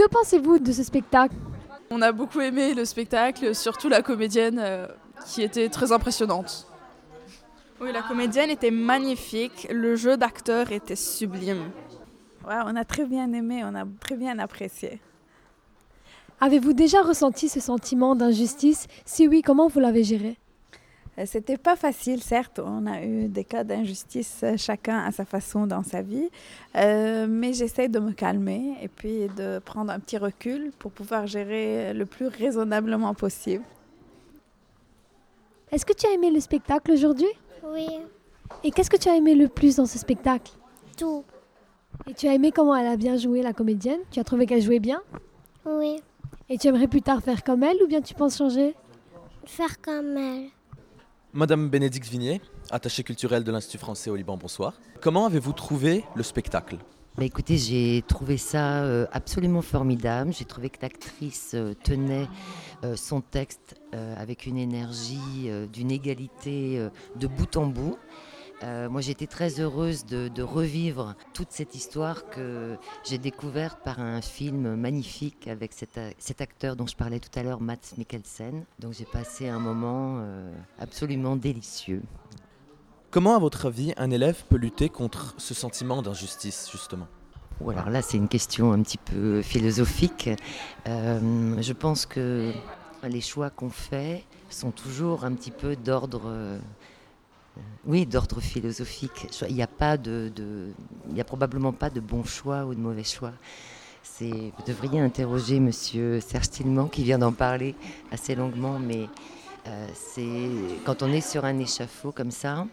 Que pensez-vous de ce spectacle? On a beaucoup aimé le spectacle, surtout la comédienne euh, qui était très impressionnante. Oui, la comédienne était magnifique, le jeu d'acteur était sublime. Ouais, on a très bien aimé, on a très bien apprécié. Avez-vous déjà ressenti ce sentiment d'injustice? Si oui, comment vous l'avez géré? C'était pas facile, certes. On a eu des cas d'injustice, euh, chacun à sa façon dans sa vie. Euh, mais j'essaie de me calmer et puis de prendre un petit recul pour pouvoir gérer le plus raisonnablement possible. Est-ce que tu as aimé le spectacle aujourd'hui? Oui, Et qu'est-ce que tu as aimé le plus dans ce spectacle? Tout. Et tu as aimé comment elle a bien joué, la comédienne? Tu as trouvé qu'elle jouait bien? Oui, Et tu aimerais plus tard faire comme elle ou bien tu penses changer? Faire comme elle. Madame Bénédicte Vignier, attachée culturelle de l'Institut français au Liban, bonsoir. Comment avez-vous trouvé le spectacle? Bah écoutez, j'ai trouvé ça euh, absolument formidable. J'ai trouvé que l'actrice euh, tenait euh, son texte avec une énergie, d'une égalité de bout en bout. Euh, moi, j'étais très heureuse de, de revivre toute cette histoire que j'ai découverte par un film magnifique avec cet, acteur dont je parlais tout à l'heure, Mats Mikkelsen. Donc j'ai passé un moment euh, absolument délicieux. Comment, à votre avis, un élève peut lutter contre ce sentiment d'injustice, justement? Ou alors là, c'est une question un petit peu philosophique. Euh, je pense que les choix qu'on fait sont toujours un petit peu d'ordre, euh, oui, d'ordre philosophique. Il n'y a de, a probablement pas de bon choix ou de mauvais choix. Vous devriez interroger Monsieur Serge Tillman qui vient d'en parler assez longuement, mais euh, c'est quand on est sur un échafaud comme ça.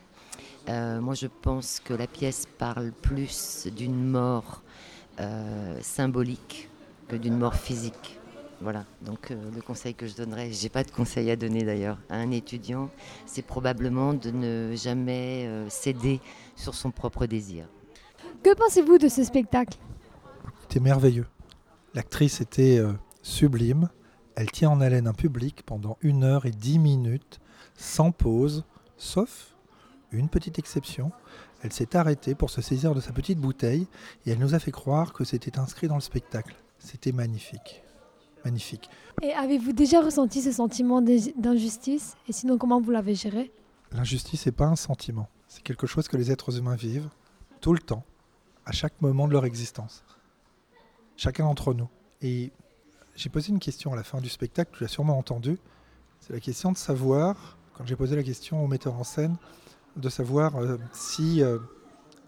euh, moi, je pense que la pièce parle plus d'une mort euh, symbolique que d'une mort physique. Voilà, donc euh, le conseil que je donnerais, j'ai pas de conseil à donner d'ailleurs, à un étudiant, c'est probablement de ne jamais euh, céder sur son propre désir. Que pensez-vous de ce spectacle? C'était merveilleux. L'actrice était euh, sublime. Elle tient en haleine un public pendant une heure et dix minutes, sans pause, sauf une petite exception. Elle s'est arrêtée pour se saisir de sa petite bouteille et elle nous a fait croire que c'était inscrit dans le spectacle. C'était magnifique. Magnifique. Et avez-vous déjà ressenti ce sentiment d'in- d'injustice? Et sinon, comment vous l'avez géré? L'injustice n'est pas un sentiment. C'est quelque chose que les êtres humains vivent tout le temps, à chaque moment de leur existence. Chacun d'entre nous. Et j'ai posé une question à la fin du spectacle, tu l'as sûrement entendu. C'est la question de savoir, quand j'ai posé la question au metteur en scène, de savoir euh, si euh,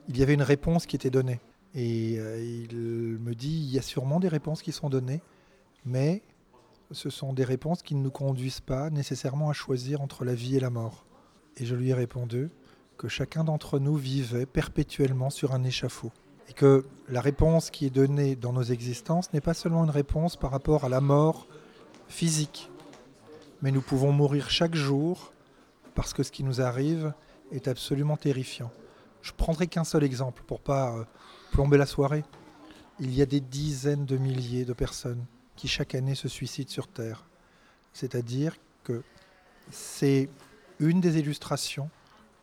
il y avait une réponse qui était donnée. Et euh, il me dit, il y a sûrement des réponses qui sont données, mais ce sont des réponses qui ne nous conduisent pas nécessairement à choisir entre la vie et la mort. Et je lui ai répondu que chacun d'entre nous vivait perpétuellement sur un échafaud. Et que la réponse qui est donnée dans nos existences n'est pas seulement une réponse par rapport à la mort physique, mais nous pouvons mourir chaque jour parce que ce qui nous arrive est absolument terrifiant. Je prendrai qu'un seul exemple pour pas euh, plomber la soirée. Il y a des dizaines de milliers de personnes qui chaque année se suicident sur Terre. C'est-à-dire que c'est une des illustrations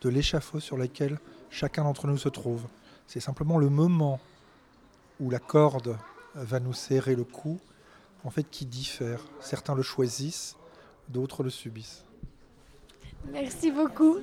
de l'échafaud sur lequel chacun d'entre nous se trouve. C'est simplement le moment où la corde va nous serrer le cou, en fait, qui diffère. Certains le choisissent, d'autres le subissent. Merci beaucoup.